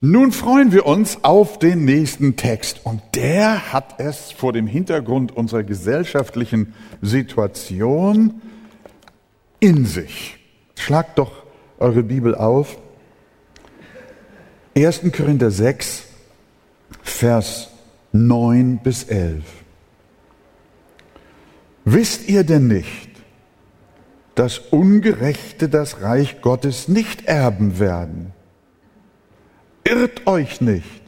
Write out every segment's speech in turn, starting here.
Nun freuen wir uns auf den nächsten Text und der hat es vor dem Hintergrund unserer gesellschaftlichen Situation in sich. Schlagt doch eure Bibel auf. 1. Korinther 6, Vers 9 bis 11. Wisst ihr denn nicht, dass Ungerechte das Reich Gottes nicht erben werden? Irrt euch nicht,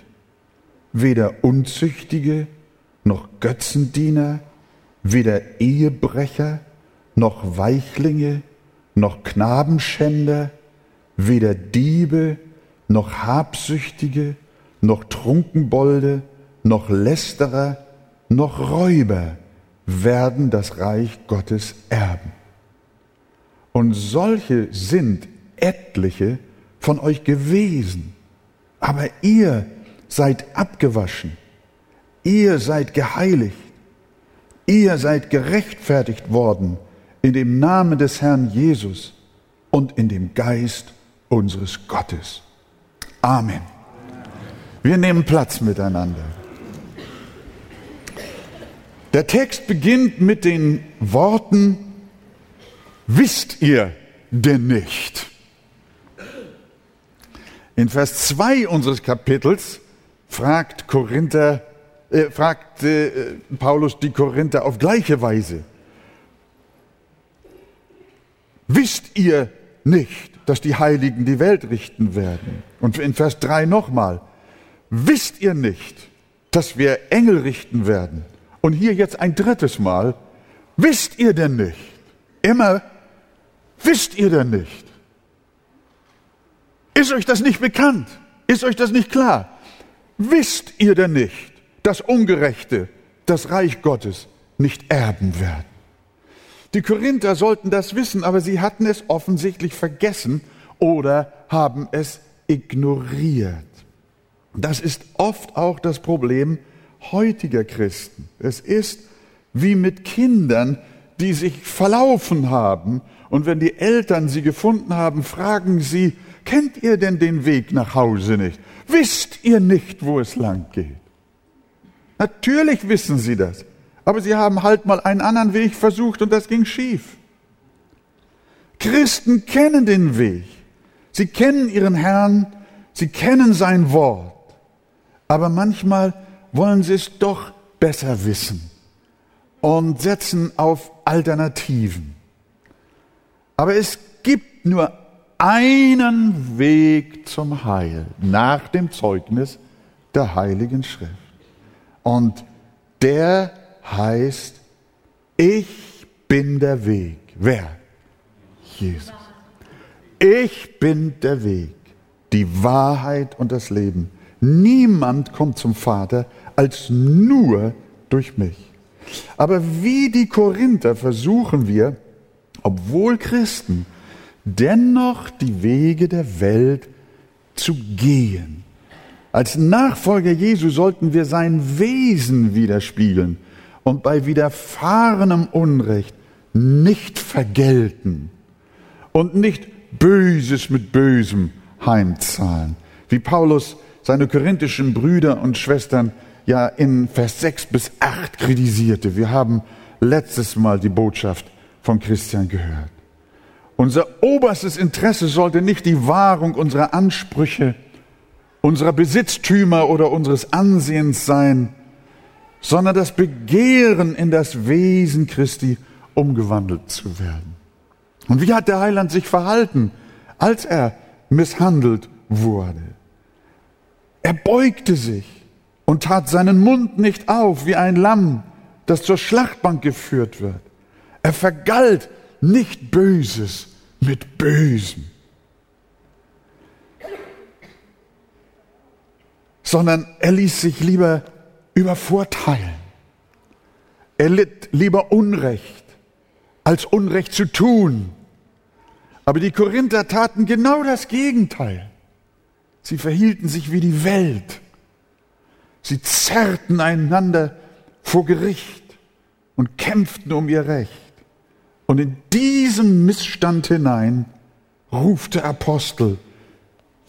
weder Unzüchtige noch Götzendiener, weder Ehebrecher noch Weichlinge noch Knabenschänder, weder Diebe noch Habsüchtige noch Trunkenbolde noch Lästerer noch Räuber werden das Reich Gottes erben. Und solche sind etliche von euch gewesen aber ihr seid abgewaschen, ihr seid geheiligt, ihr seid gerechtfertigt worden in dem Namen des Herrn Jesus und in dem Geist unseres Gottes. Amen. Wir nehmen Platz miteinander. Der Text beginnt mit den Worten, wisst ihr denn nicht? In Vers 2 unseres Kapitels fragt Korinther, äh, fragt äh, Paulus die Korinther auf gleiche Weise. Wisst ihr nicht, dass die Heiligen die Welt richten werden? Und in Vers 3 nochmal. Wisst ihr nicht, dass wir Engel richten werden? Und hier jetzt ein drittes Mal. Wisst ihr denn nicht? Immer, wisst ihr denn nicht? Ist euch das nicht bekannt? Ist euch das nicht klar? Wisst ihr denn nicht, dass Ungerechte das Reich Gottes nicht erben werden? Die Korinther sollten das wissen, aber sie hatten es offensichtlich vergessen oder haben es ignoriert. Das ist oft auch das Problem heutiger Christen. Es ist wie mit Kindern, die sich verlaufen haben und wenn die Eltern sie gefunden haben, fragen sie, Kennt ihr denn den Weg nach Hause nicht? Wisst ihr nicht, wo es lang geht? Natürlich wissen sie das, aber sie haben halt mal einen anderen Weg versucht und das ging schief. Christen kennen den Weg. Sie kennen ihren Herrn, sie kennen sein Wort. Aber manchmal wollen sie es doch besser wissen und setzen auf Alternativen. Aber es gibt nur einen Weg zum Heil nach dem Zeugnis der Heiligen Schrift. Und der heißt, ich bin der Weg. Wer? Jesus. Ich bin der Weg, die Wahrheit und das Leben. Niemand kommt zum Vater als nur durch mich. Aber wie die Korinther versuchen wir, obwohl Christen, dennoch die Wege der Welt zu gehen. Als Nachfolger Jesu sollten wir sein Wesen widerspiegeln und bei widerfahrenem Unrecht nicht vergelten und nicht Böses mit Bösem heimzahlen. Wie Paulus seine korinthischen Brüder und Schwestern ja in Vers 6 bis 8 kritisierte. Wir haben letztes Mal die Botschaft von Christian gehört. Unser oberstes Interesse sollte nicht die Wahrung unserer Ansprüche, unserer Besitztümer oder unseres Ansehens sein, sondern das Begehren in das Wesen Christi umgewandelt zu werden. Und wie hat der Heiland sich verhalten, als er misshandelt wurde? Er beugte sich und tat seinen Mund nicht auf wie ein Lamm, das zur Schlachtbank geführt wird. Er vergalt nicht Böses mit Bösem, sondern er ließ sich lieber übervorteilen. Er litt lieber Unrecht, als Unrecht zu tun. Aber die Korinther taten genau das Gegenteil. Sie verhielten sich wie die Welt. Sie zerrten einander vor Gericht und kämpften um ihr Recht. Und in diesem Missstand hinein ruft der Apostel,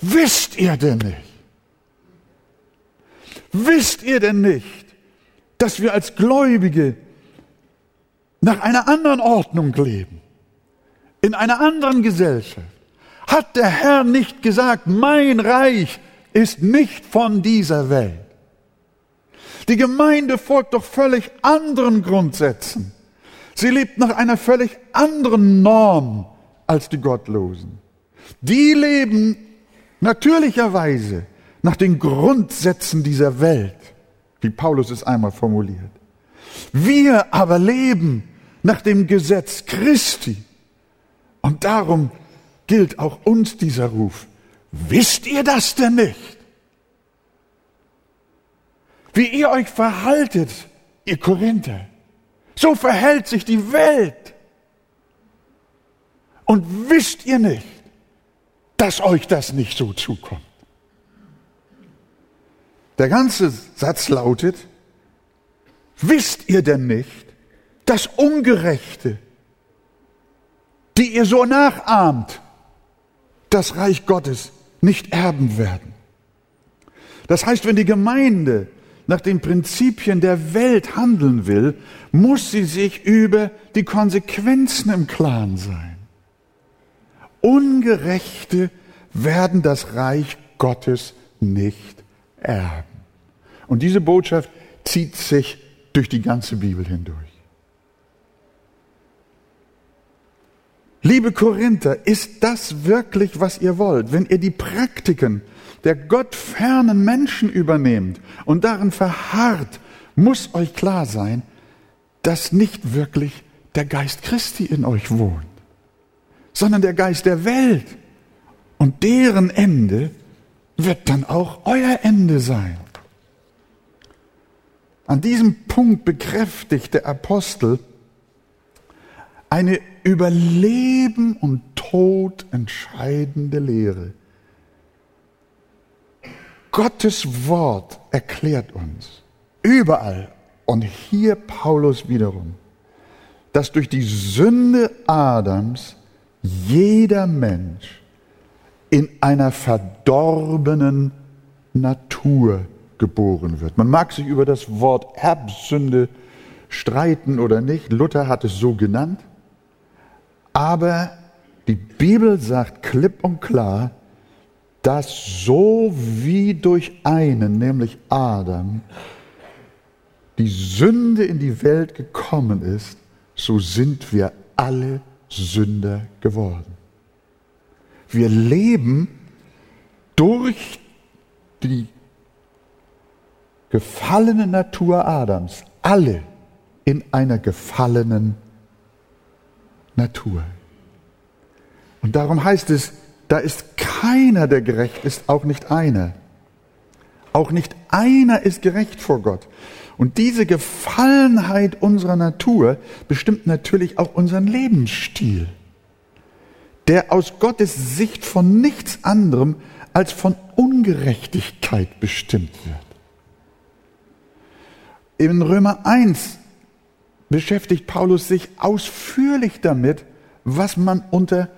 wisst ihr denn nicht? Wisst ihr denn nicht, dass wir als Gläubige nach einer anderen Ordnung leben, in einer anderen Gesellschaft? Hat der Herr nicht gesagt, mein Reich ist nicht von dieser Welt? Die Gemeinde folgt doch völlig anderen Grundsätzen. Sie lebt nach einer völlig anderen Norm als die Gottlosen. Die leben natürlicherweise nach den Grundsätzen dieser Welt, wie Paulus es einmal formuliert. Wir aber leben nach dem Gesetz Christi. Und darum gilt auch uns dieser Ruf. Wisst ihr das denn nicht? Wie ihr euch verhaltet, ihr Korinther, so verhält sich die Welt. Und wisst ihr nicht, dass euch das nicht so zukommt? Der ganze Satz lautet, wisst ihr denn nicht, dass Ungerechte, die ihr so nachahmt, das Reich Gottes nicht erben werden? Das heißt, wenn die Gemeinde nach den Prinzipien der Welt handeln will, muss sie sich über die Konsequenzen im Klaren sein. Ungerechte werden das Reich Gottes nicht erben. Und diese Botschaft zieht sich durch die ganze Bibel hindurch. Liebe Korinther, ist das wirklich, was ihr wollt? Wenn ihr die Praktiken der gottfernen Menschen übernehmt und darin verharrt, muss euch klar sein, dass nicht wirklich der Geist Christi in euch wohnt, sondern der Geist der Welt. Und deren Ende wird dann auch euer Ende sein. An diesem Punkt bekräftigt der Apostel eine über Leben und Tod entscheidende Lehre. Gottes Wort erklärt uns überall und hier Paulus wiederum, dass durch die Sünde Adams jeder Mensch in einer verdorbenen Natur geboren wird. Man mag sich über das Wort Erbsünde streiten oder nicht. Luther hat es so genannt. Aber die Bibel sagt klipp und klar, dass so wie durch einen, nämlich Adam, die Sünde in die Welt gekommen ist, so sind wir alle Sünder geworden. Wir leben durch die gefallene Natur Adams, alle in einer gefallenen Natur. Und darum heißt es, da ist keiner, der gerecht ist, auch nicht einer. Auch nicht einer ist gerecht vor Gott. Und diese Gefallenheit unserer Natur bestimmt natürlich auch unseren Lebensstil, der aus Gottes Sicht von nichts anderem als von Ungerechtigkeit bestimmt wird. In Römer 1 beschäftigt Paulus sich ausführlich damit, was man unter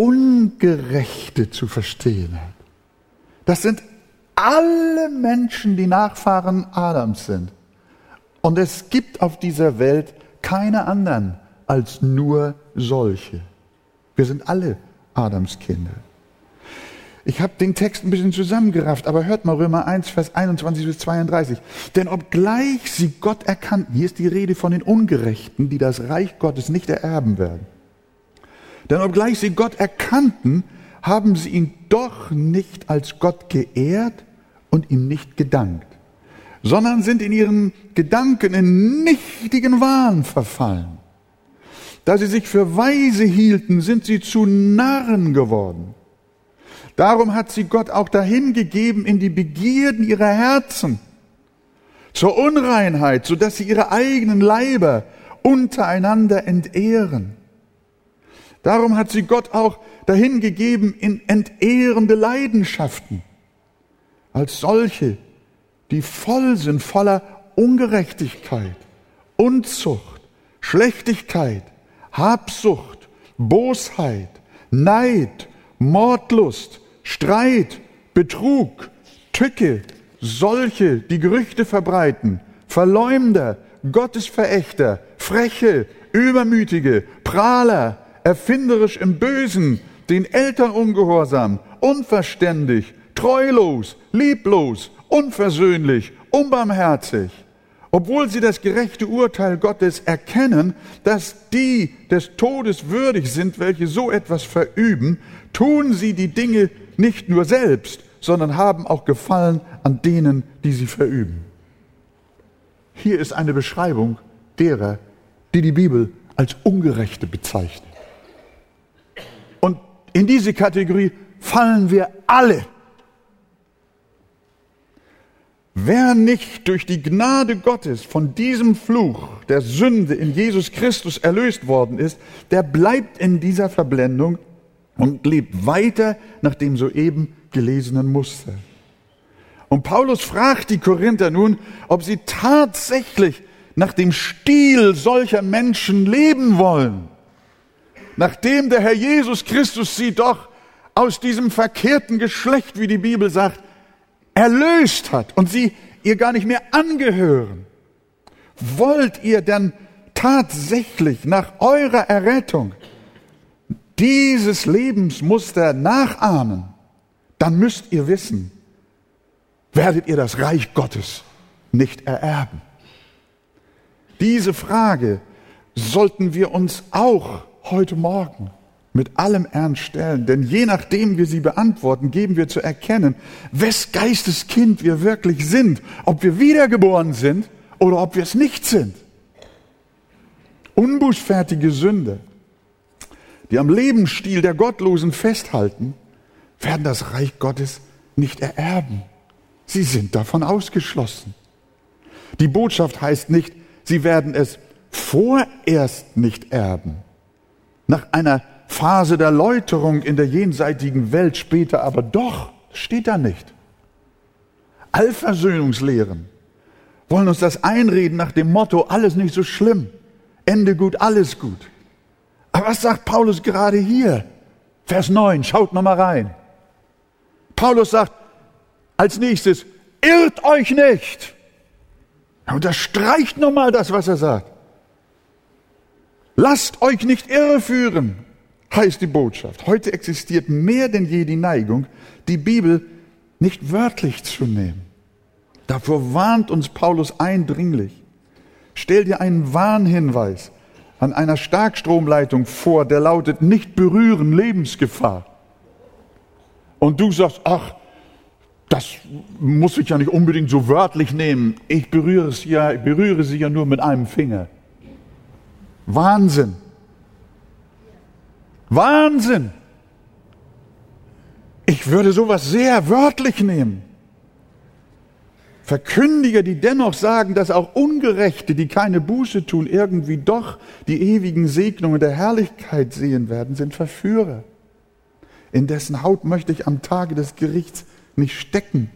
Ungerechte zu verstehen hat. Das sind alle Menschen, die Nachfahren Adams sind. Und es gibt auf dieser Welt keine anderen als nur solche. Wir sind alle Adams Kinder. Ich habe den Text ein bisschen zusammengerafft, aber hört mal Römer 1, Vers 21 bis 32. Denn obgleich sie Gott erkannten, hier ist die Rede von den Ungerechten, die das Reich Gottes nicht ererben werden. Denn obgleich sie Gott erkannten, haben sie ihn doch nicht als Gott geehrt und ihm nicht gedankt, sondern sind in ihren Gedanken in nichtigen Wahn verfallen. Da sie sich für weise hielten, sind sie zu Narren geworden. Darum hat sie Gott auch dahingegeben in die Begierden ihrer Herzen, zur Unreinheit, so dass sie ihre eigenen Leiber untereinander entehren. Darum hat sie Gott auch dahingegeben in entehrende Leidenschaften, als solche, die voll sind voller Ungerechtigkeit, Unzucht, Schlechtigkeit, Habsucht, Bosheit, Neid, Mordlust, Streit, Betrug, Tücke, solche, die Gerüchte verbreiten, Verleumder, Gottesverächter, Freche, Übermütige, Prahler, erfinderisch im Bösen, den Eltern ungehorsam, unverständig, treulos, lieblos, unversöhnlich, unbarmherzig, obwohl sie das gerechte Urteil Gottes erkennen, dass die des Todes würdig sind, welche so etwas verüben, tun sie die Dinge nicht nur selbst, sondern haben auch Gefallen an denen, die sie verüben. Hier ist eine Beschreibung derer, die die Bibel als Ungerechte bezeichnet. In diese Kategorie fallen wir alle. Wer nicht durch die Gnade Gottes von diesem Fluch der Sünde in Jesus Christus erlöst worden ist, der bleibt in dieser Verblendung und lebt weiter nach dem soeben gelesenen Muster. Und Paulus fragt die Korinther nun, ob sie tatsächlich nach dem Stil solcher Menschen leben wollen, nachdem der Herr Jesus Christus sie doch aus diesem verkehrten Geschlecht, wie die Bibel sagt, erlöst hat und sie ihr gar nicht mehr angehören. Wollt ihr denn tatsächlich nach eurer Errettung dieses Lebensmuster nachahmen, dann müsst ihr wissen, werdet ihr das Reich Gottes nicht ererben. Diese Frage sollten wir uns auch heute Morgen mit allem Ernst stellen, denn je nachdem wir sie beantworten, geben wir zu erkennen, wes Geistes Kind wir wirklich sind, ob wir wiedergeboren sind oder ob wir es nicht sind. Unbußfertige Sünde, die am Lebensstil der Gottlosen festhalten, werden das Reich Gottes nicht ererben. Sie sind davon ausgeschlossen. Die Botschaft heißt nicht, sie werden es vorerst nicht erben. Nach einer Phase der Läuterung in der jenseitigen Welt später aber doch, steht da nicht. Allversöhnungslehren wollen uns das einreden nach dem Motto, alles nicht so schlimm, Ende gut, alles gut. Aber was sagt Paulus gerade hier? Vers 9, schaut nochmal rein. Paulus sagt als nächstes, irrt euch nicht. Er unterstreicht nochmal das, was er sagt. Lasst euch nicht irreführen heißt die Botschaft. Heute existiert mehr denn je die Neigung, die Bibel nicht wörtlich zu nehmen. Davor warnt uns Paulus eindringlich. Stell dir einen Warnhinweis an einer Starkstromleitung vor, der lautet nicht berühren, Lebensgefahr. Und du sagst, ach, das muss ich ja nicht unbedingt so wörtlich nehmen. Ich berühre, es ja, ich berühre sie ja nur mit einem Finger. Wahnsinn. Wahnsinn! Ich würde sowas sehr wörtlich nehmen. Verkündiger, die dennoch sagen, dass auch Ungerechte, die keine Buße tun, irgendwie doch die ewigen Segnungen der Herrlichkeit sehen werden, sind Verführer. In dessen Haut möchte ich am Tage des Gerichts nicht stecken.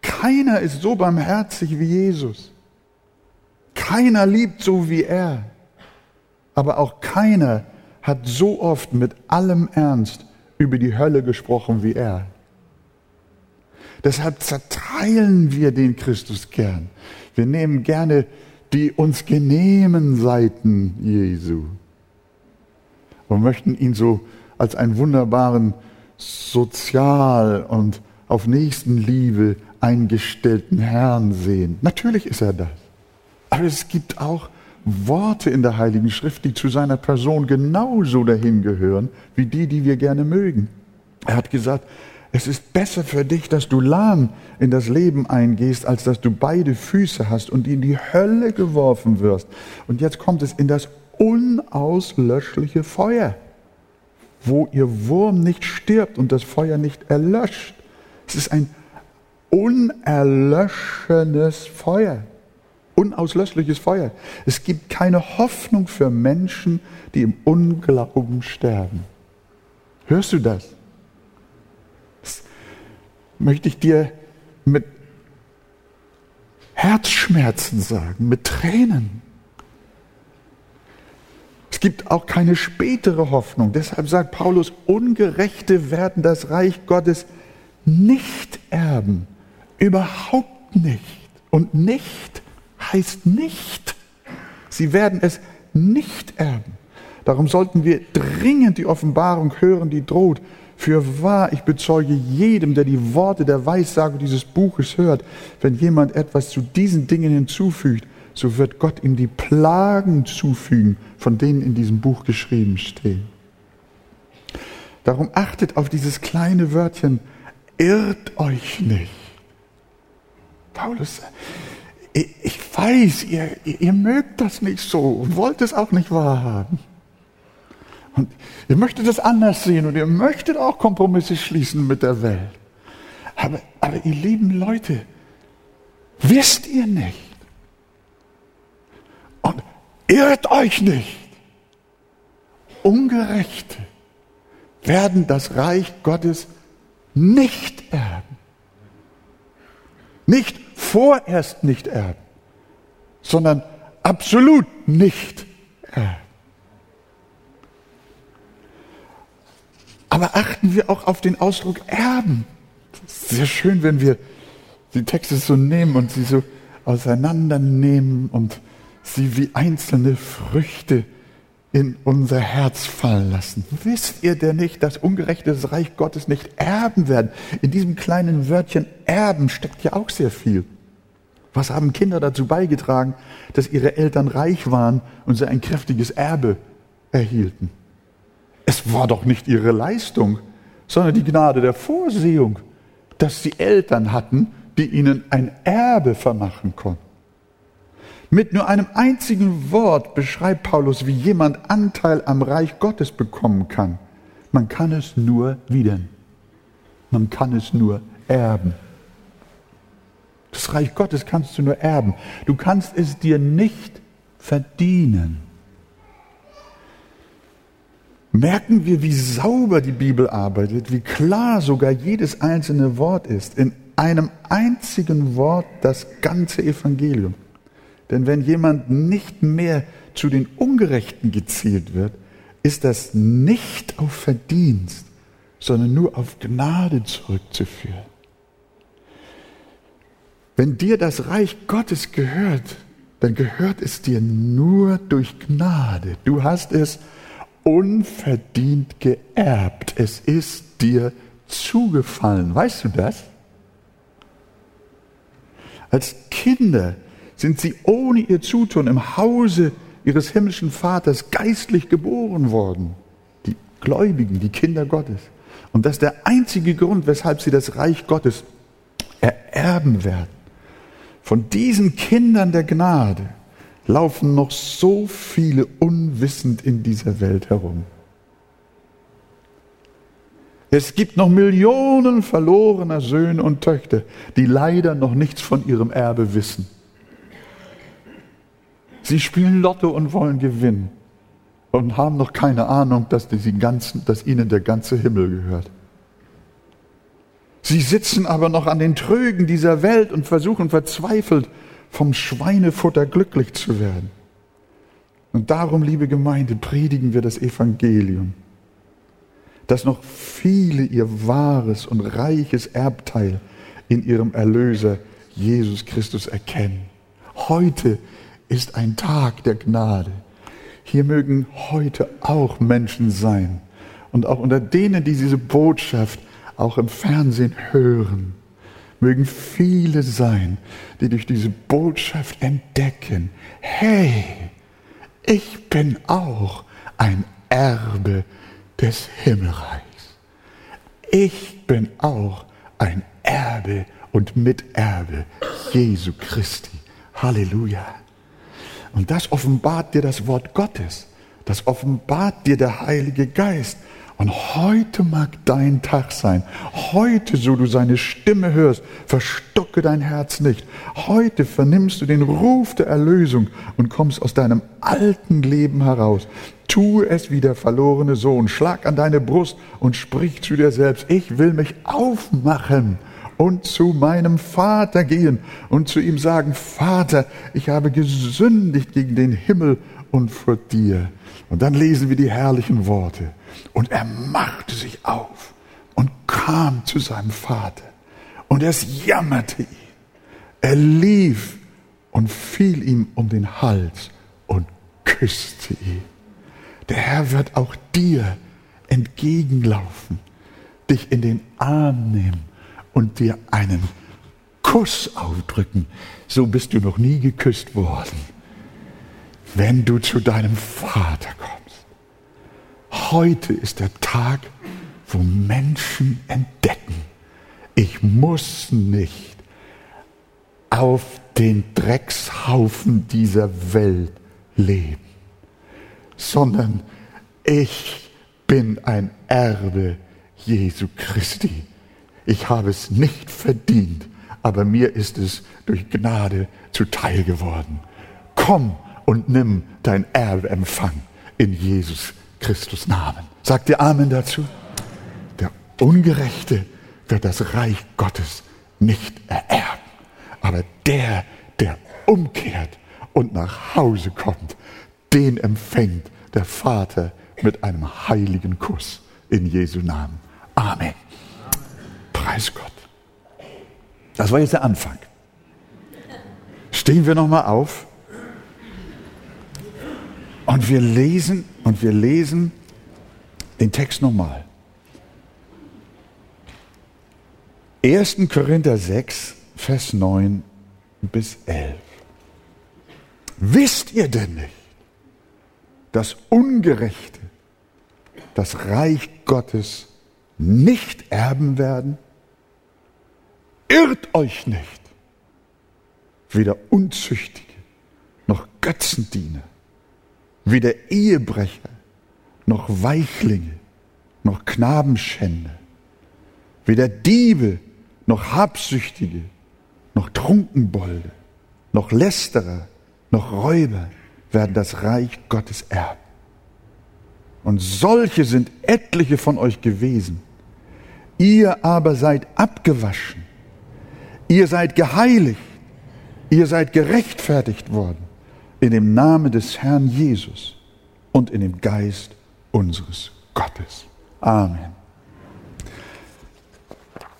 Keiner ist so barmherzig wie Jesus. Keiner liebt so wie er. Aber auch keiner hat so oft mit allem Ernst über die Hölle gesprochen wie er. Deshalb zerteilen wir den Christus gern. Wir nehmen gerne die uns genehmen Seiten Jesu und möchten ihn so als einen wunderbaren sozial und auf Nächstenliebe eingestellten Herrn sehen. Natürlich ist er das. Aber es gibt auch Worte in der Heiligen Schrift, die zu seiner Person genauso dahin gehören, wie die, die wir gerne mögen. Er hat gesagt, es ist besser für dich, dass du lahm in das Leben eingehst, als dass du beide Füße hast und in die Hölle geworfen wirst. Und jetzt kommt es in das unauslöschliche Feuer, wo ihr Wurm nicht stirbt und das Feuer nicht erlöscht. Es ist ein unerlöschenes Feuer unauslöschliches Feuer. Es gibt keine Hoffnung für Menschen, die im Unglauben sterben. Hörst du das? Das möchte ich dir mit Herzschmerzen sagen, mit Tränen. Es gibt auch keine spätere Hoffnung. Deshalb sagt Paulus, Ungerechte werden das Reich Gottes nicht erben. Überhaupt nicht. Und nicht heißt nicht. Sie werden es nicht erben. Darum sollten wir dringend die Offenbarung hören, die droht. Für wahr, ich bezeuge jedem, der die Worte der Weissage dieses Buches hört, wenn jemand etwas zu diesen Dingen hinzufügt, so wird Gott ihm die Plagen zufügen, von denen in diesem Buch geschrieben stehen. Darum achtet auf dieses kleine Wörtchen, irrt euch nicht. Paulus, ich weiß, ihr, ihr mögt das nicht so und wollt es auch nicht wahrhaben. Und ihr möchtet es anders sehen und ihr möchtet auch Kompromisse schließen mit der Welt. Aber, aber ihr lieben Leute, wisst ihr nicht? Und irrt euch nicht. Ungerechte werden das Reich Gottes nicht erben. Nicht vorerst nicht erben, sondern absolut nicht erben. Aber achten wir auch auf den Ausdruck erben. sehr schön, wenn wir die Texte so nehmen und sie so auseinandernehmen und sie wie einzelne Früchte in unser Herz fallen lassen. Wisst ihr denn nicht, dass Ungerechte das Reich Gottes nicht erben werden? In diesem kleinen Wörtchen erben steckt ja auch sehr viel. Was haben Kinder dazu beigetragen, dass ihre Eltern reich waren und sie ein kräftiges Erbe erhielten? Es war doch nicht ihre Leistung, sondern die Gnade der Vorsehung, dass sie Eltern hatten, die ihnen ein Erbe vermachen konnten. Mit nur einem einzigen Wort beschreibt Paulus, wie jemand Anteil am Reich Gottes bekommen kann. Man kann es nur widern. Man kann es nur erben. Das Reich Gottes kannst du nur erben. Du kannst es dir nicht verdienen merken wir, wie sauber die Bibel arbeitet, wie klar sogar jedes einzelne Wort ist. In einem einzigen Wort das ganze Evangelium. Denn wenn jemand nicht mehr zu den Ungerechten gezählt wird, ist das nicht auf Verdienst, sondern nur auf Gnade zurückzuführen. Wenn dir das Reich Gottes gehört, dann gehört es dir nur durch Gnade. Du hast es unverdient geerbt. Es ist dir zugefallen. Weißt du das? Als Kinder sind sie ohne ihr Zutun im Hause ihres himmlischen Vaters geistlich geboren worden. Die Gläubigen, die Kinder Gottes. Und das ist der einzige Grund, weshalb sie das Reich Gottes ererben werden. Von diesen Kindern der Gnade laufen noch so viele unwissend in dieser Welt herum. Es gibt noch Millionen verlorener Söhne und Töchter, die leider noch nichts von ihrem Erbe wissen. Sie spielen Lotto und wollen gewinnen und haben noch keine Ahnung, dass, ganzen, dass ihnen der ganze Himmel gehört. Sie sitzen aber noch an den Trögen dieser Welt und versuchen verzweifelt, vom Schweinefutter glücklich zu werden. Und darum, liebe Gemeinde, predigen wir das Evangelium, dass noch viele ihr wahres und reiches Erbteil in ihrem Erlöser Jesus Christus erkennen. Heute ist ein Tag der Gnade. Hier mögen heute auch Menschen sein und auch unter denen, die diese Botschaft auch im Fernsehen hören, mögen viele sein, die durch diese Botschaft entdecken, hey, ich bin auch ein Erbe des Himmelreichs. Ich bin auch ein Erbe und Miterbe Jesu Christi. Halleluja. Und das offenbart dir das Wort Gottes. Das offenbart dir der Heilige Geist. Und heute mag dein Tag sein. Heute, so du seine Stimme hörst, verstocke dein Herz nicht. Heute vernimmst du den Ruf der Erlösung und kommst aus deinem alten Leben heraus. Tue es wie der verlorene Sohn. Schlag an deine Brust und sprich zu dir selbst. Ich will mich aufmachen und zu meinem Vater gehen und zu ihm sagen, Vater, ich habe gesündigt gegen den Himmel und vor dir. Und dann lesen wir die herrlichen Worte. Und er machte sich auf und kam zu seinem Vater Und es jammerte ihn. Er lief und fiel ihm um den Hals und küsste ihn. Der Herr wird auch dir entgegenlaufen, dich in den Arm nehmen und dir einen Kuss aufdrücken. So bist du noch nie geküsst worden, wenn du zu deinem Vater kommst. Heute ist der Tag, wo Menschen entdecken, ich muss nicht auf den Dreckshaufen dieser Welt leben, sondern ich bin ein Erbe Jesu Christi. Ich habe es nicht verdient, aber mir ist es durch Gnade zuteil geworden. Komm und nimm dein Erbeempfang in Jesus Christus Namen. Sagt ihr Amen dazu? Der Ungerechte wird das Reich Gottes nicht ererben, aber der, der umkehrt und nach Hause kommt, den empfängt der Vater mit einem heiligen Kuss in Jesu Namen. Amen. Preis Gott. Das war jetzt der Anfang. Stehen wir nochmal auf und wir lesen und wir lesen den Text nochmal. 1. Korinther 6, Vers 9 bis 11. Wisst ihr denn nicht, dass Ungerechte das Reich Gottes nicht erben werden? Irrt euch nicht. Weder Unzüchtige noch Götzendiener, weder Ehebrecher noch Weichlinge noch Knabenschänder, weder Diebe noch Habsüchtige noch Trunkenbolde noch Lästerer noch Räuber werden das Reich Gottes erben. Und solche sind etliche von euch gewesen. Ihr aber seid abgewaschen. Ihr seid geheiligt. Ihr seid gerechtfertigt worden in dem Namen des Herrn Jesus und in dem Geist unseres Gottes. Amen.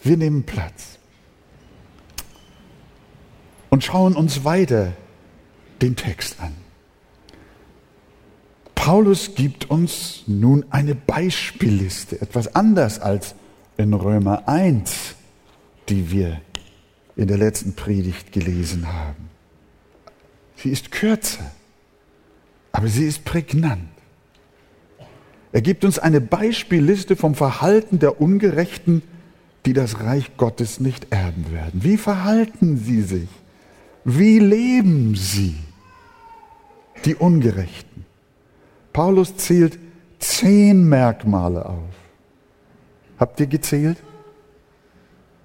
Wir nehmen Platz und schauen uns weiter den Text an. Paulus gibt uns nun eine Beispielliste, etwas anders als in Römer 1, die wir in der letzten Predigt gelesen haben. Sie ist kürzer, aber sie ist prägnant. Er gibt uns eine Beispielliste vom Verhalten der Ungerechten, die das Reich Gottes nicht erben werden. Wie verhalten sie sich? Wie leben sie? Die Ungerechten. Paulus zählt zehn Merkmale auf. Habt ihr gezählt?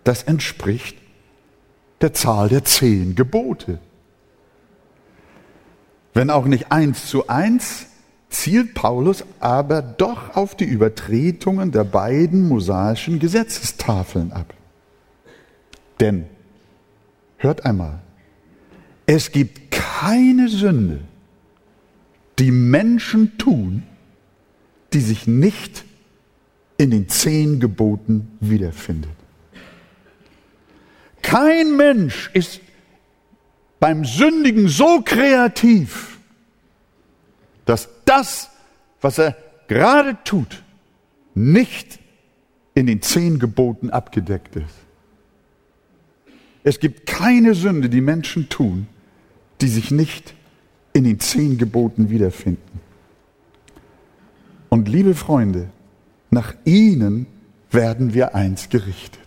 Das entspricht der Zahl der zehn Gebote. Wenn auch nicht eins zu eins, zielt Paulus aber doch auf die Übertretungen der beiden mosaischen Gesetzestafeln ab. Denn, hört einmal, es gibt keine Sünde, die Menschen tun, die sich nicht in den zehn Geboten wiederfindet. Kein Mensch ist beim Sündigen so kreativ, dass das, was er gerade tut, nicht in den zehn Geboten abgedeckt ist. Es gibt keine Sünde, die Menschen tun, die sich nicht in den zehn Geboten wiederfinden. Und liebe Freunde, nach ihnen werden wir eins gerichtet.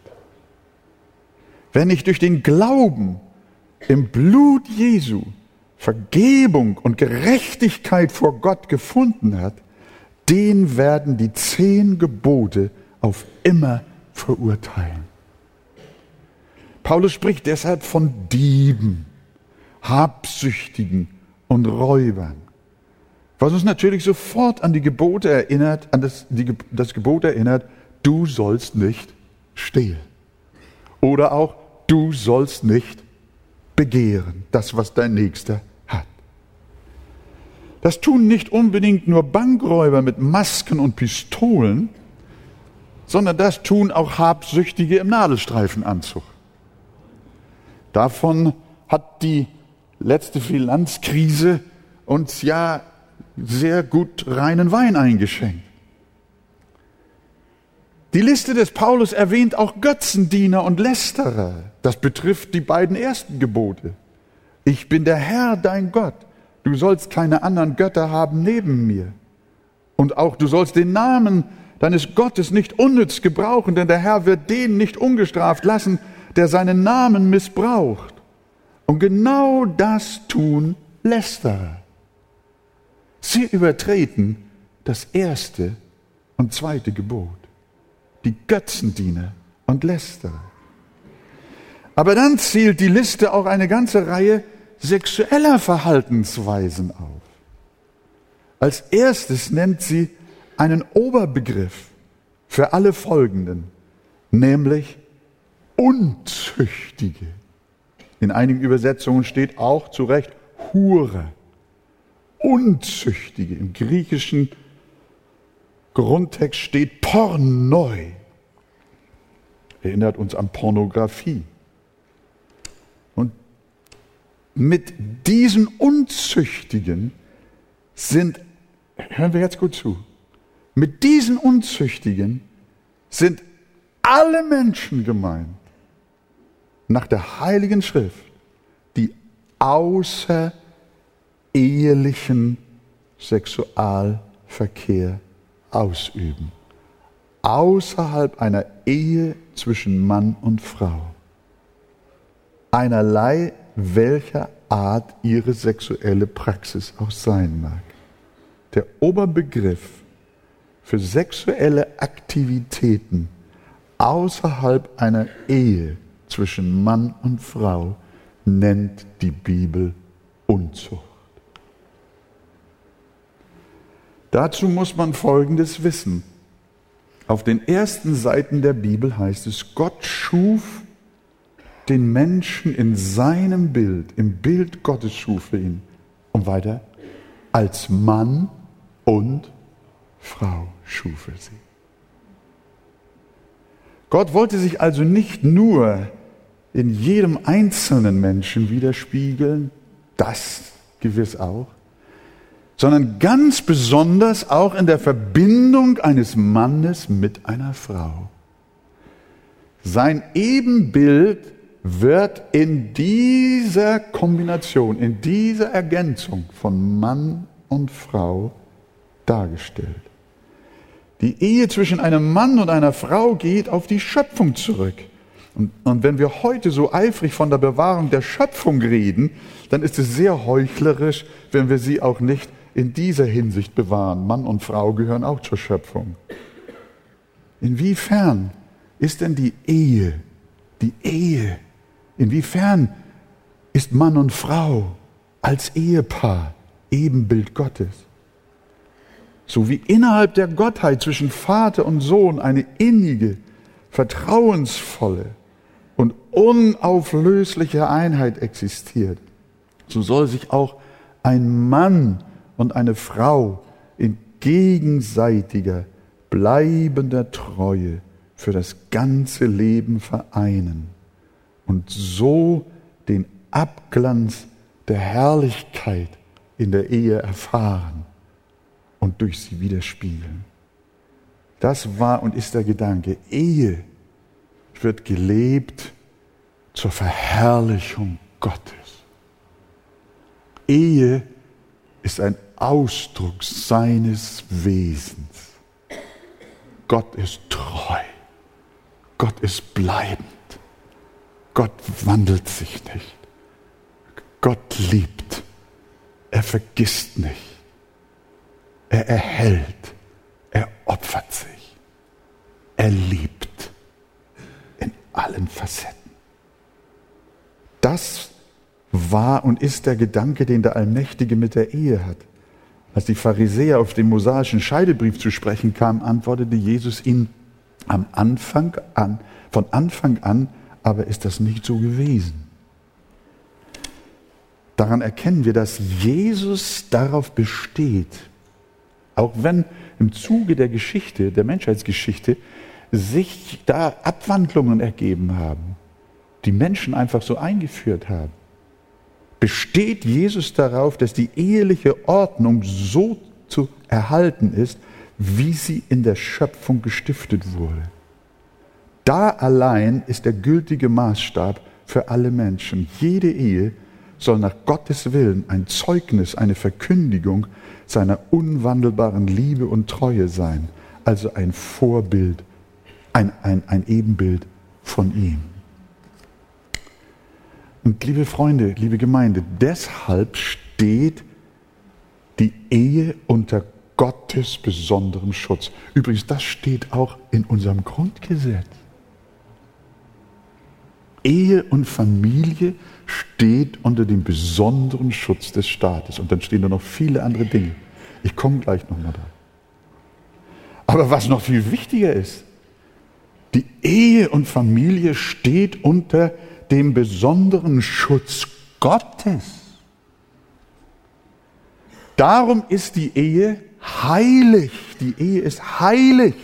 Wenn ich durch den Glauben im Blut Jesu Vergebung und Gerechtigkeit vor Gott gefunden hat, den werden die zehn Gebote auf immer verurteilen. Paulus spricht deshalb von Dieben, Habsüchtigen, und Räubern. Was uns natürlich sofort an die Gebote erinnert, an das, die, das Gebot erinnert, du sollst nicht stehlen. Oder auch, du sollst nicht begehren, das, was dein Nächster hat. Das tun nicht unbedingt nur Bankräuber mit Masken und Pistolen, sondern das tun auch Habsüchtige im Nadelstreifenanzug. Davon hat die letzte Finanzkrise uns ja sehr gut reinen Wein eingeschenkt. Die Liste des Paulus erwähnt auch Götzendiener und Lästerer. Das betrifft die beiden ersten Gebote. Ich bin der Herr, dein Gott. Du sollst keine anderen Götter haben neben mir. Und auch du sollst den Namen deines Gottes nicht unnütz gebrauchen, denn der Herr wird den nicht ungestraft lassen, der seinen Namen missbraucht. Und genau das tun Lästerer. Sie übertreten das erste und zweite Gebot. Die Götzendiener und Lästerer. Aber dann zählt die Liste auch eine ganze Reihe sexueller Verhaltensweisen auf. Als erstes nennt sie einen Oberbegriff für alle folgenden, nämlich Unzüchtige. In einigen Übersetzungen steht auch zu Recht Hure. Unzüchtige. Im griechischen Grundtext steht Pornoi. Erinnert uns an Pornografie. Und mit diesen Unzüchtigen sind, hören wir jetzt gut zu, mit diesen Unzüchtigen sind alle Menschen gemeint, nach der Heiligen Schrift, die außerehelichen Sexualverkehr ausüben. Außerhalb einer Ehe zwischen Mann und Frau. Einerlei welcher Art ihre sexuelle Praxis auch sein mag. Der Oberbegriff für sexuelle Aktivitäten außerhalb einer Ehe zwischen Mann und Frau nennt die Bibel Unzucht. Dazu muss man Folgendes wissen. Auf den ersten Seiten der Bibel heißt es, Gott schuf den Menschen in seinem Bild, im Bild Gottes schuf er ihn. Und weiter, als Mann und Frau schuf er sie. Gott wollte sich also nicht nur in jedem einzelnen Menschen widerspiegeln, das gewiss auch, sondern ganz besonders auch in der Verbindung eines Mannes mit einer Frau. Sein Ebenbild wird in dieser Kombination, in dieser Ergänzung von Mann und Frau dargestellt. Die Ehe zwischen einem Mann und einer Frau geht auf die Schöpfung zurück. Und, und, wenn wir heute so eifrig von der Bewahrung der Schöpfung reden, dann ist es sehr heuchlerisch, wenn wir sie auch nicht in dieser Hinsicht bewahren. Mann und Frau gehören auch zur Schöpfung. Inwiefern ist denn die Ehe, die Ehe, inwiefern ist Mann und Frau als Ehepaar Ebenbild Gottes? so wie innerhalb der Gottheit zwischen Vater und Sohn eine innige, vertrauensvolle und unauflösliche Einheit existiert, so soll sich auch ein Mann und eine Frau in gegenseitiger, bleibender Treue für das ganze Leben vereinen und so den Abglanz der Herrlichkeit in der Ehe erfahren und durch sie widerspiegeln. Das war und ist der Gedanke. Ehe wird gelebt zur Verherrlichung Gottes. Ehe ist ein Ausdruck seines Wesens. Gott ist treu. Gott ist bleibend. Gott wandelt sich nicht. Gott liebt. Er vergisst nicht. Er erhält, er opfert sich, er liebt in allen Facetten. Das war und ist der Gedanke, den der Allmächtige mit der Ehe hat. Als die Pharisäer auf den mosaischen Scheidebrief zu sprechen kamen, antwortete Jesus ihnen am Anfang an, von Anfang an, aber ist das nicht so gewesen. Daran erkennen wir, dass Jesus darauf besteht, auch wenn im Zuge der Geschichte, der Menschheitsgeschichte, sich da Abwandlungen ergeben haben. die Menschen einfach so eingeführt haben. Besteht Jesus darauf, dass die eheliche Ordnung so zu erhalten ist, wie sie in der Schöpfung gestiftet wurde. Da allein ist der gültige Maßstab für alle Menschen. Jede Ehe soll nach Gottes Willen ein Zeugnis, eine Verkündigung seiner unwandelbaren Liebe und Treue sein, also ein Vorbild, ein, ein, ein Ebenbild von ihm. Und liebe Freunde, liebe Gemeinde, deshalb steht die Ehe unter Gottes besonderem Schutz. Übrigens, das steht auch in unserem Grundgesetz. Ehe und Familie steht unter dem besonderen Schutz des Staates. Und dann stehen da noch viele andere Dinge. Ich komme gleich nochmal da. Aber was noch viel wichtiger ist, die Ehe und Familie steht unter dem besonderen Schutz Gottes. Darum ist die Ehe heilig. Die Ehe ist heilig.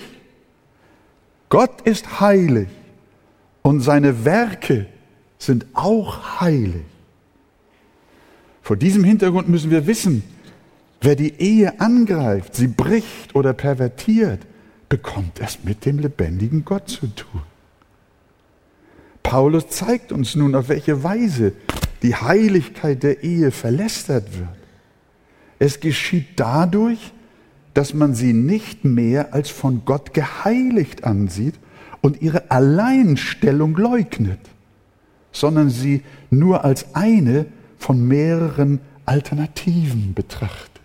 Gott ist heilig und seine Werke sind auch heilig. Vor diesem Hintergrund müssen wir wissen, wer die Ehe angreift, sie bricht oder pervertiert, bekommt es mit dem lebendigen Gott zu tun. Paulus zeigt uns nun, auf welche Weise die Heiligkeit der Ehe verlästert wird. Es geschieht dadurch, dass man sie nicht mehr als von Gott geheiligt ansieht und ihre Alleinstellung leugnet, sondern sie nur als eine von mehreren Alternativen betrachtet.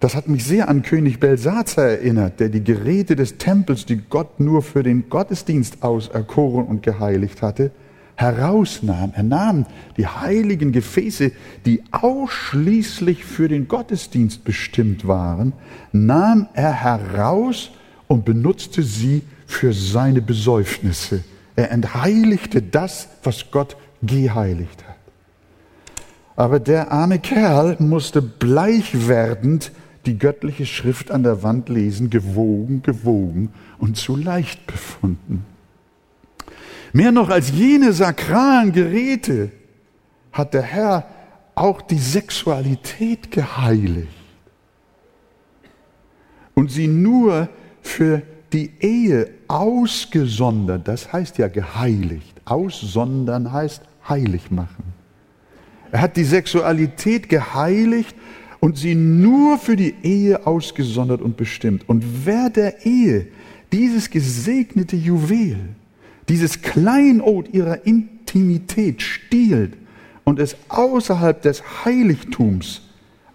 Das hat mich sehr an König Belsazar erinnert, der die Geräte des Tempels, die Gott nur für den Gottesdienst auserkoren und geheiligt hatte, herausnahm. Er nahm die heiligen Gefäße, die ausschließlich für den Gottesdienst bestimmt waren, nahm er heraus und benutzte sie für seine Besäufnisse. Er entheiligte das, was Gott geheiligt hat. Aber der arme Kerl musste bleich werdend die göttliche Schrift an der Wand lesen, gewogen, gewogen und zu leicht befunden. Mehr noch als jene sakralen Geräte hat der Herr auch die Sexualität geheiligt und sie nur für die Ehe ausgesondert, das heißt ja geheiligt. Aussondern heißt heilig machen. Er hat die Sexualität geheiligt und sie nur für die Ehe ausgesondert und bestimmt. Und wer der Ehe dieses gesegnete Juwel, dieses Kleinod ihrer Intimität stiehlt und es außerhalb des Heiligtums,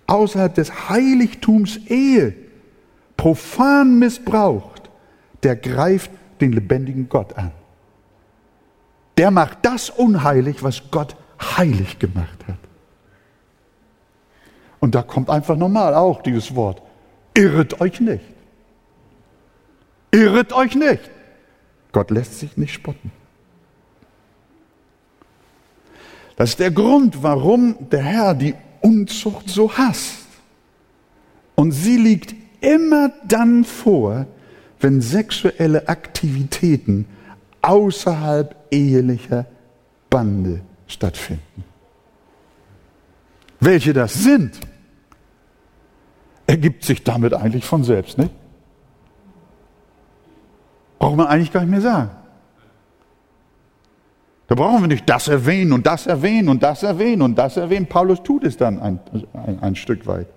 außerhalb des Heiligtums Ehe profan missbraucht, der greift den lebendigen Gott an. Der macht das unheilig, was Gott heilig gemacht hat. Und da kommt einfach normal auch dieses Wort. Irret euch nicht. Irret euch nicht. Gott lässt sich nicht spotten. Das ist der Grund, warum der Herr die Unzucht so hasst. Und sie liegt immer dann vor, wenn sexuelle Aktivitäten außerhalb ehelicher Bande stattfinden. Welche das sind, ergibt sich damit eigentlich von selbst, nicht? Braucht man eigentlich gar nicht mehr sagen. Da brauchen wir nicht das erwähnen und das erwähnen und das erwähnen und das erwähnen. Paulus tut es dann ein, ein, ein Stück weit.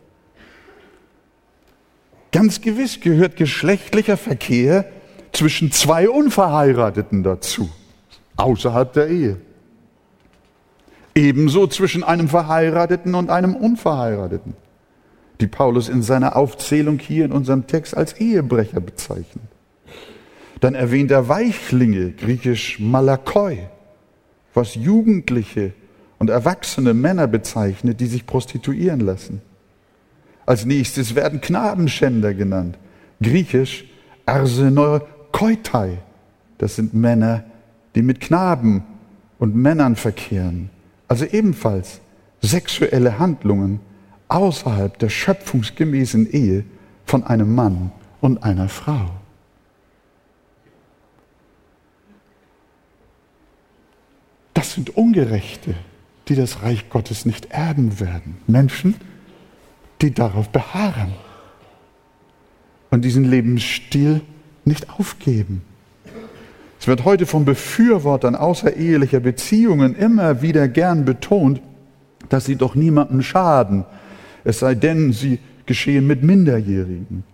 Ganz gewiss gehört geschlechtlicher Verkehr zwischen zwei Unverheirateten dazu, außerhalb der Ehe. Ebenso zwischen einem Verheirateten und einem Unverheirateten, die Paulus in seiner Aufzählung hier in unserem Text als Ehebrecher bezeichnet. Dann erwähnt er Weichlinge, griechisch Malakoi, was Jugendliche und erwachsene Männer bezeichnet, die sich prostituieren lassen. Als nächstes werden Knabenschänder genannt, griechisch Arsenokoitai. Das sind Männer, die mit Knaben und Männern verkehren also ebenfalls sexuelle Handlungen außerhalb der schöpfungsgemäßen Ehe von einem Mann und einer Frau. das sind Ungerechte, die das Reich Gottes nicht erben werden. Menschen, die darauf beharren und diesen Lebensstil nicht aufgeben. Es wird heute von Befürwortern außerehelicher Beziehungen immer wieder gern betont, dass sie doch niemandem schaden, es sei denn, sie geschehen mit Minderjährigen.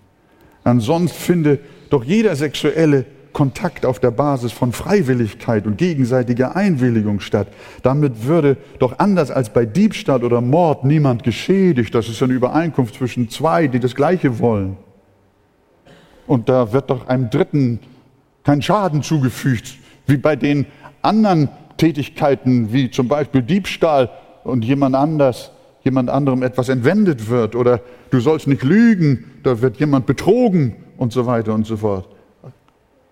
Ansonsten finde doch jeder sexuelle Kontakt auf der Basis von Freiwilligkeit und gegenseitiger Einwilligung statt. Damit würde doch anders als bei Diebstahl oder Mord niemand geschädigt. Das ist eine Übereinkunft zwischen zwei, die das Gleiche wollen. Und da wird doch einem Dritten kein Schaden zugefügt, wie bei den anderen Tätigkeiten, wie zum Beispiel Diebstahl und jemand anders, jemand anderem etwas entwendet wird oder du sollst nicht lügen, da wird jemand betrogen und so weiter und so fort.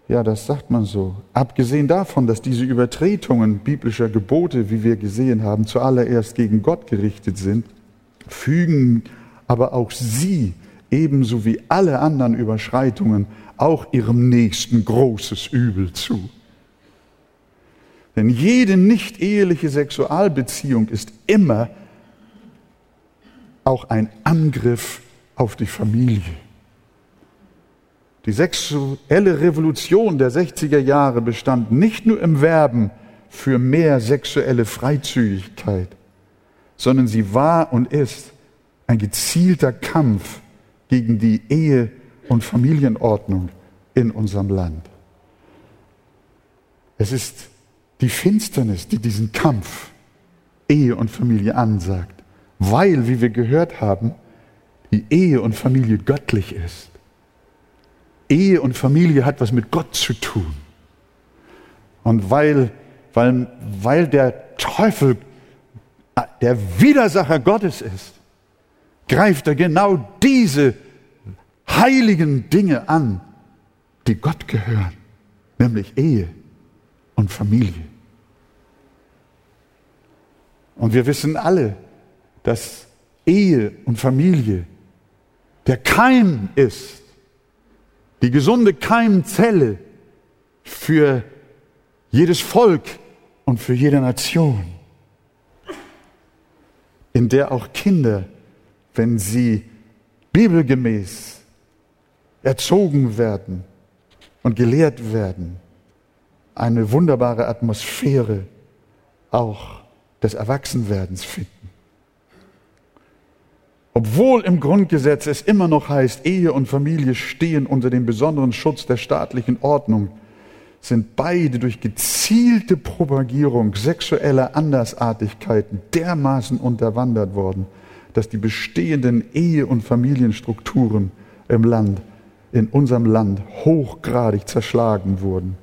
Ja, das sagt man so. Abgesehen davon, dass diese Übertretungen biblischer Gebote, wie wir gesehen haben, zuallererst gegen Gott gerichtet sind, fügen aber auch sie, ebenso wie alle anderen Überschreitungen, auch ihrem Nächsten großes Übel zu. Denn jede nicht eheliche Sexualbeziehung ist immer auch ein Angriff auf die Familie. Die sexuelle Revolution der 60er Jahre bestand nicht nur im Werben für mehr sexuelle Freizügigkeit, sondern sie war und ist ein gezielter Kampf gegen die Ehe und Familienordnung in unserem Land. Es ist die Finsternis, die diesen Kampf Ehe und Familie ansagt, weil, wie wir gehört haben, die Ehe und Familie göttlich ist. Ehe und Familie hat was mit Gott zu tun. Und weil, weil, weil der Teufel der Widersacher Gottes ist, greift er genau diese heiligen Dinge an, die Gott gehören, nämlich Ehe und Familie. Und wir wissen alle, dass Ehe und Familie der Keim ist, die gesunde Keimzelle für jedes Volk und für jede Nation, in der auch Kinder, wenn sie bibelgemäß erzogen werden und gelehrt werden, eine wunderbare Atmosphäre auch des Erwachsenwerdens finden. Obwohl im Grundgesetz es immer noch heißt, Ehe und Familie stehen unter dem besonderen Schutz der staatlichen Ordnung, sind beide durch gezielte Propagierung sexueller Andersartigkeiten dermaßen unterwandert worden, dass die bestehenden Ehe- und Familienstrukturen im Land, in unserem Land hochgradig zerschlagen wurden,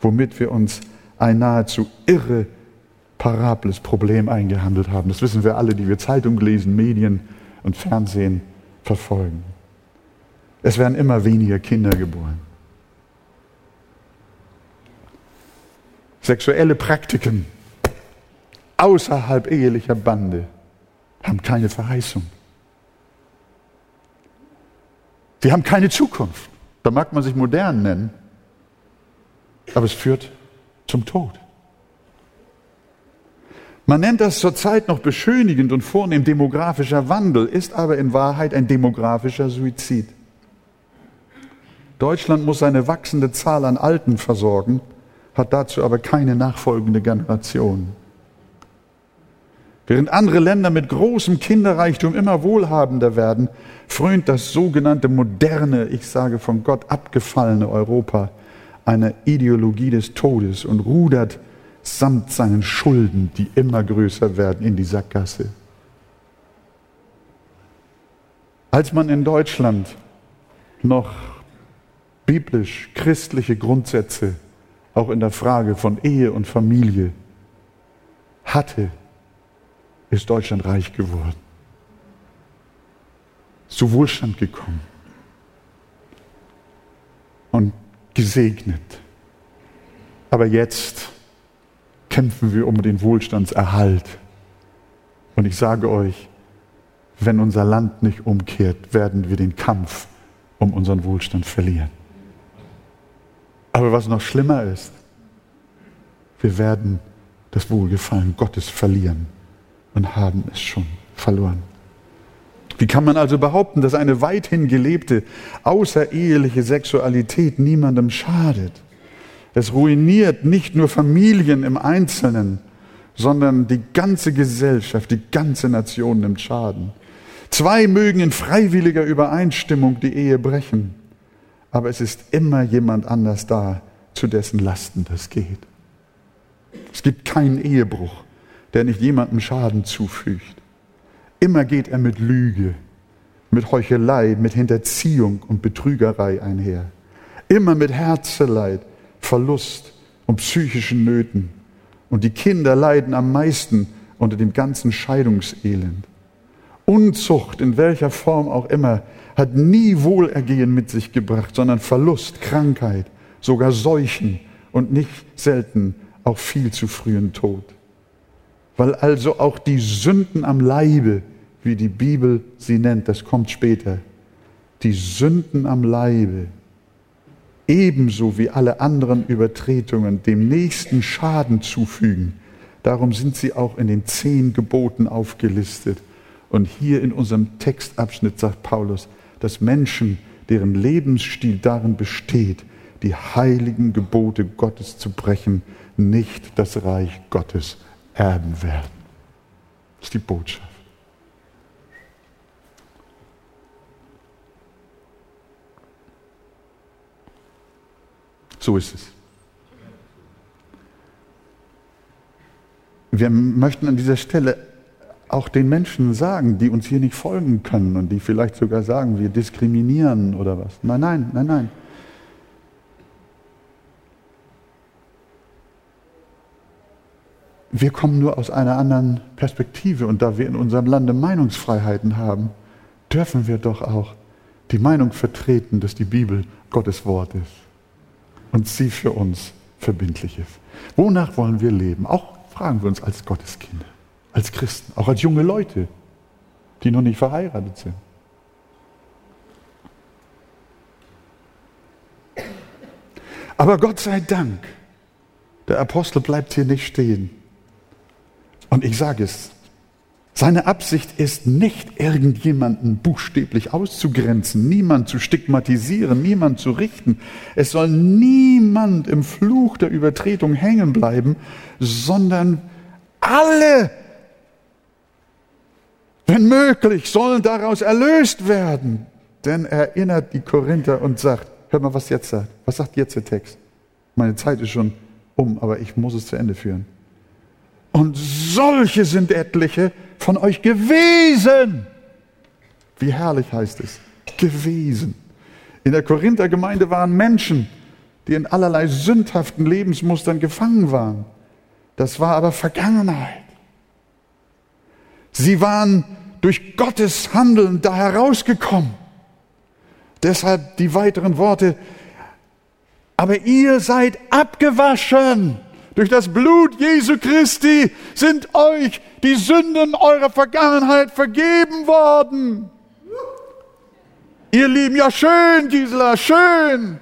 womit wir uns ein nahezu irreparables Problem eingehandelt haben. Das wissen wir alle, die wir Zeitung lesen, Medien und Fernsehen verfolgen. Es werden immer weniger Kinder geboren. Sexuelle Praktiken außerhalb ehelicher Bande haben keine Verheißung. Sie haben keine Zukunft. Da mag man sich modern nennen, aber es führt zum Tod. Man nennt das zurzeit noch beschönigend und vornehm demografischer Wandel, ist aber in Wahrheit ein demografischer Suizid. Deutschland muss seine wachsende Zahl an Alten versorgen, hat dazu aber keine nachfolgende Generation. Während andere Länder mit großem Kinderreichtum immer wohlhabender werden, frönt das sogenannte moderne, ich sage von Gott abgefallene Europa einer Ideologie des Todes und rudert samt seinen Schulden, die immer größer werden, in die Sackgasse. Als man in Deutschland noch biblisch christliche Grundsätze auch in der Frage von Ehe und Familie hatte, ist Deutschland reich geworden, zu Wohlstand gekommen und gesegnet. Aber jetzt kämpfen wir um den Wohlstandserhalt. Und ich sage euch, wenn unser Land nicht umkehrt, werden wir den Kampf um unseren Wohlstand verlieren. Aber was noch schlimmer ist, wir werden das Wohlgefallen Gottes verlieren und haben es schon verloren. Wie kann man also behaupten, dass eine weithin gelebte außereheliche Sexualität niemandem schadet? Es ruiniert nicht nur Familien im Einzelnen, sondern die ganze Gesellschaft, die ganze Nation nimmt Schaden. Zwei mögen in freiwilliger Übereinstimmung die Ehe brechen, aber es ist immer jemand anders da, zu dessen Lasten das geht. Es gibt keinen Ehebruch, der nicht jemandem Schaden zufügt. Immer geht er mit Lüge, mit Heuchelei, mit Hinterziehung und Betrügerei einher. Immer mit Herzeleid, Verlust und psychischen Nöten. Und die Kinder leiden am meisten unter dem ganzen Scheidungselend. Unzucht, in welcher Form auch immer, hat nie Wohlergehen mit sich gebracht, sondern Verlust, Krankheit, sogar Seuchen und nicht selten auch viel zu frühen Tod. Weil also auch die Sünden am Leibe, wie die Bibel sie nennt, das kommt später, die Sünden am Leibe ebenso wie alle anderen Übertretungen dem Nächsten Schaden zufügen. Darum sind sie auch in den zehn Geboten aufgelistet. Und hier in unserem Textabschnitt sagt Paulus, dass Menschen, deren Lebensstil darin besteht, die heiligen Gebote Gottes zu brechen, nicht das Reich Gottes erben werden. Das ist die Botschaft. So ist es. Wir möchten an dieser Stelle auch den Menschen sagen, die uns hier nicht folgen können und die vielleicht sogar sagen, wir diskriminieren oder was. Nein, nein, nein, nein. Wir kommen nur aus einer anderen Perspektive und da wir in unserem Lande Meinungsfreiheiten haben, dürfen wir doch auch die Meinung vertreten, dass die Bibel Gottes Wort ist und sie für uns verbindlich ist. Wonach wollen wir leben? Auch fragen wir uns als Gotteskinder, als Christen, auch als junge Leute, die noch nicht verheiratet sind. Aber Gott sei Dank, der Apostel bleibt hier nicht stehen. Und ich sage es, seine Absicht ist nicht, irgendjemanden buchstäblich auszugrenzen, niemand zu stigmatisieren, niemand zu richten. Es soll niemand im Fluch der Übertretung hängen bleiben, sondern alle, wenn möglich, sollen daraus erlöst werden. Denn er erinnert die Korinther und sagt, hör mal, was jetzt sagt. Was sagt jetzt der Text? Meine Zeit ist schon um, aber ich muss es zu Ende führen. Und solche sind etliche von euch gewesen. Wie herrlich heißt es. Gewesen. In der Korinther Gemeinde waren Menschen, die in allerlei sündhaften Lebensmustern gefangen waren. Das war aber Vergangenheit. Sie waren durch Gottes Handeln da herausgekommen. Deshalb die weiteren Worte. Aber ihr seid abgewaschen durch das Blut Jesu Christi sind euch die Sünden eurer Vergangenheit vergeben worden. Ihr Lieben, ja schön, Gisela, schön.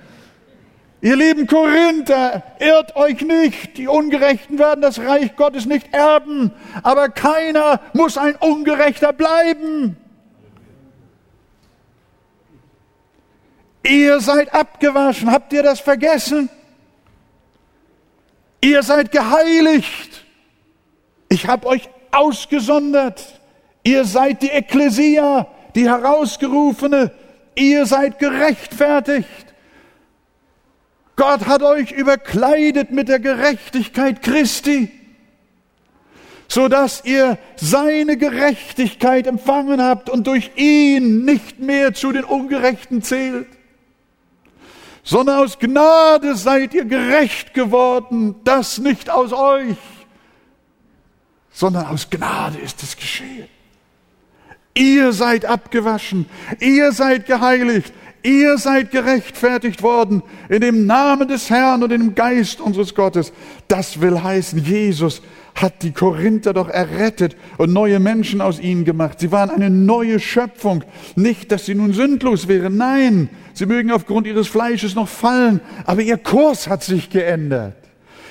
Ihr lieben Korinther, irrt euch nicht, die Ungerechten werden das Reich Gottes nicht erben, aber keiner muss ein Ungerechter bleiben. Ihr seid abgewaschen, habt ihr das vergessen? Ihr seid geheiligt. Ich habe euch ausgesondert. Ihr seid die Ekklesia, die Herausgerufene. Ihr seid gerechtfertigt. Gott hat euch überkleidet mit der Gerechtigkeit Christi, so dass ihr seine Gerechtigkeit empfangen habt und durch ihn nicht mehr zu den Ungerechten zählt sondern aus Gnade seid ihr gerecht geworden, das nicht aus euch, sondern aus Gnade ist es geschehen. Ihr seid abgewaschen, ihr seid geheiligt, ihr seid gerechtfertigt worden in dem Namen des Herrn und dem Geist unseres Gottes. Das will heißen, Jesus hat die Korinther doch errettet und neue Menschen aus ihnen gemacht. Sie waren eine neue Schöpfung. Nicht, dass sie nun sündlos wären. Nein, sie mögen aufgrund ihres Fleisches noch fallen, aber ihr Kurs hat sich geändert.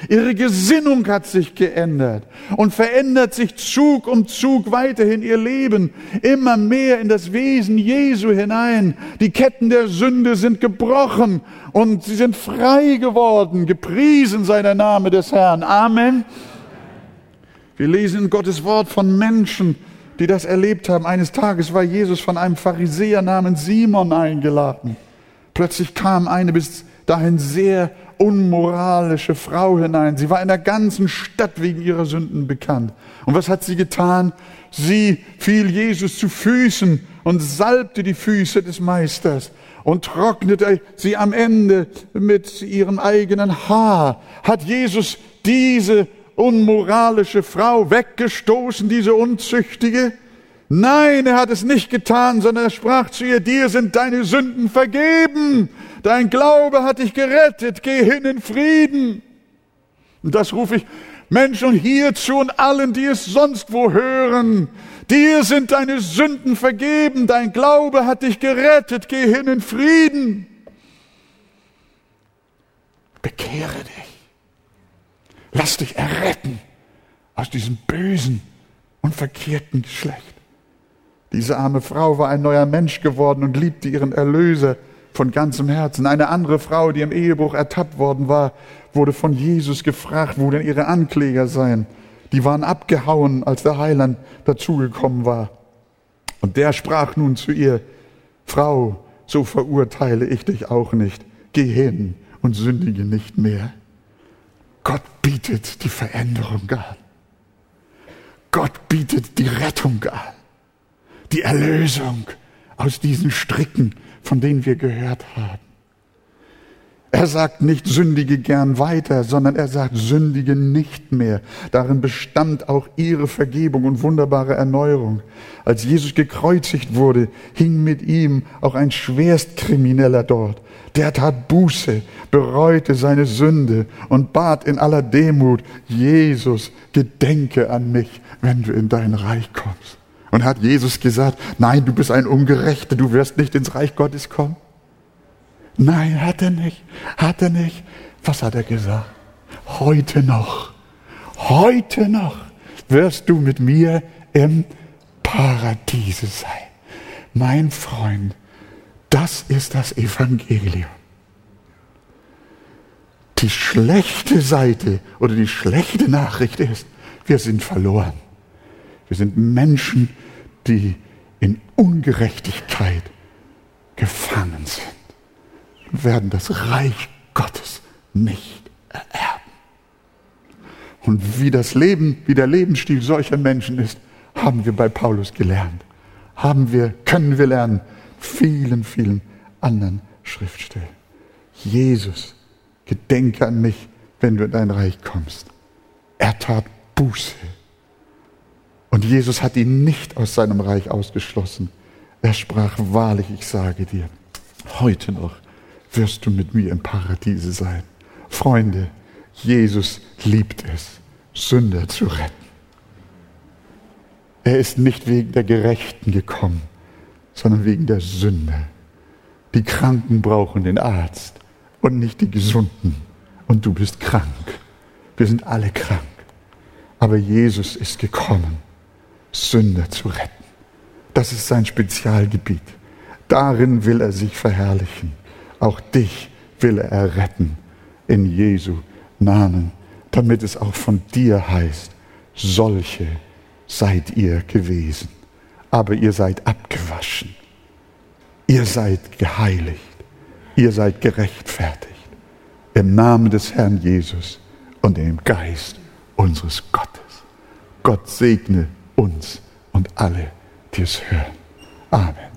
Ihre Gesinnung hat sich geändert und verändert sich Zug um Zug weiterhin ihr Leben immer mehr in das Wesen Jesu hinein. Die Ketten der Sünde sind gebrochen und sie sind frei geworden. Gepriesen sei der Name des Herrn. Amen. Wir lesen in Gottes Wort von Menschen, die das erlebt haben. Eines Tages war Jesus von einem Pharisäer namens Simon eingeladen. Plötzlich kam eine bis dahin sehr unmoralische Frau hinein. Sie war in der ganzen Stadt wegen ihrer Sünden bekannt. Und was hat sie getan? Sie fiel Jesus zu Füßen und salbte die Füße des Meisters und trocknete sie am Ende mit ihrem eigenen Haar. Hat Jesus diese unmoralische Frau weggestoßen, diese unzüchtige? Nein, er hat es nicht getan, sondern er sprach zu ihr, dir sind deine Sünden vergeben. Dein Glaube hat dich gerettet. Geh hin in Frieden. Und das rufe ich Menschen hierzu und allen, die es sonst wo hören. Dir sind deine Sünden vergeben. Dein Glaube hat dich gerettet. Geh hin in Frieden. Bekehre dich. Lass dich erretten aus diesem bösen und verkehrten Geschlecht. Diese arme Frau war ein neuer Mensch geworden und liebte ihren Erlöser von ganzem Herzen. Eine andere Frau, die im Ehebruch ertappt worden war, wurde von Jesus gefragt, wo denn ihre Ankläger seien. Die waren abgehauen, als der Heiland dazugekommen war. Und der sprach nun zu ihr, Frau, so verurteile ich dich auch nicht. Geh hin und sündige nicht mehr. Gott bietet die Veränderung an. Gott bietet die Rettung an die Erlösung aus diesen Stricken, von denen wir gehört haben. Er sagt nicht sündige gern weiter, sondern er sagt sündige nicht mehr. Darin bestand auch ihre Vergebung und wunderbare Erneuerung. Als Jesus gekreuzigt wurde, hing mit ihm auch ein Schwerstkrimineller dort. Der tat Buße, bereute seine Sünde und bat in aller Demut, Jesus, gedenke an mich, wenn du in dein Reich kommst. Und hat Jesus gesagt, nein, du bist ein Ungerechter, du wirst nicht ins Reich Gottes kommen? Nein, hat er nicht, hat er nicht. Was hat er gesagt? Heute noch, heute noch wirst du mit mir im Paradiese sein. Mein Freund, das ist das Evangelium. Die schlechte Seite oder die schlechte Nachricht ist, wir sind verloren. Wir sind Menschen, die in Ungerechtigkeit gefangen sind werden das Reich Gottes nicht ererben. Und wie das Leben, wie der Lebensstil solcher Menschen ist, haben wir bei Paulus gelernt. Haben wir, können wir lernen, vielen, vielen anderen Schriftstellen. Jesus, gedenke an mich, wenn du in dein Reich kommst. Er tat Buße und Jesus hat ihn nicht aus seinem Reich ausgeschlossen. Er sprach, wahrlich, ich sage dir, heute noch wirst du mit mir im Paradiese sein. Freunde, Jesus liebt es, Sünder zu retten. Er ist nicht wegen der Gerechten gekommen, sondern wegen der Sünder. Die Kranken brauchen den Arzt und nicht die Gesunden. Und du bist krank. Wir sind alle krank. Aber Jesus ist gekommen Sünder zu retten. Das ist sein Spezialgebiet. Darin will er sich verherrlichen. Auch dich will er retten in Jesu Namen, damit es auch von dir heißt, solche seid ihr gewesen. Aber ihr seid abgewaschen. Ihr seid geheiligt. Ihr seid gerechtfertigt. Im Namen des Herrn Jesus und im Geist unseres Gottes. Gott segne uns und alle, die es hören. Amen.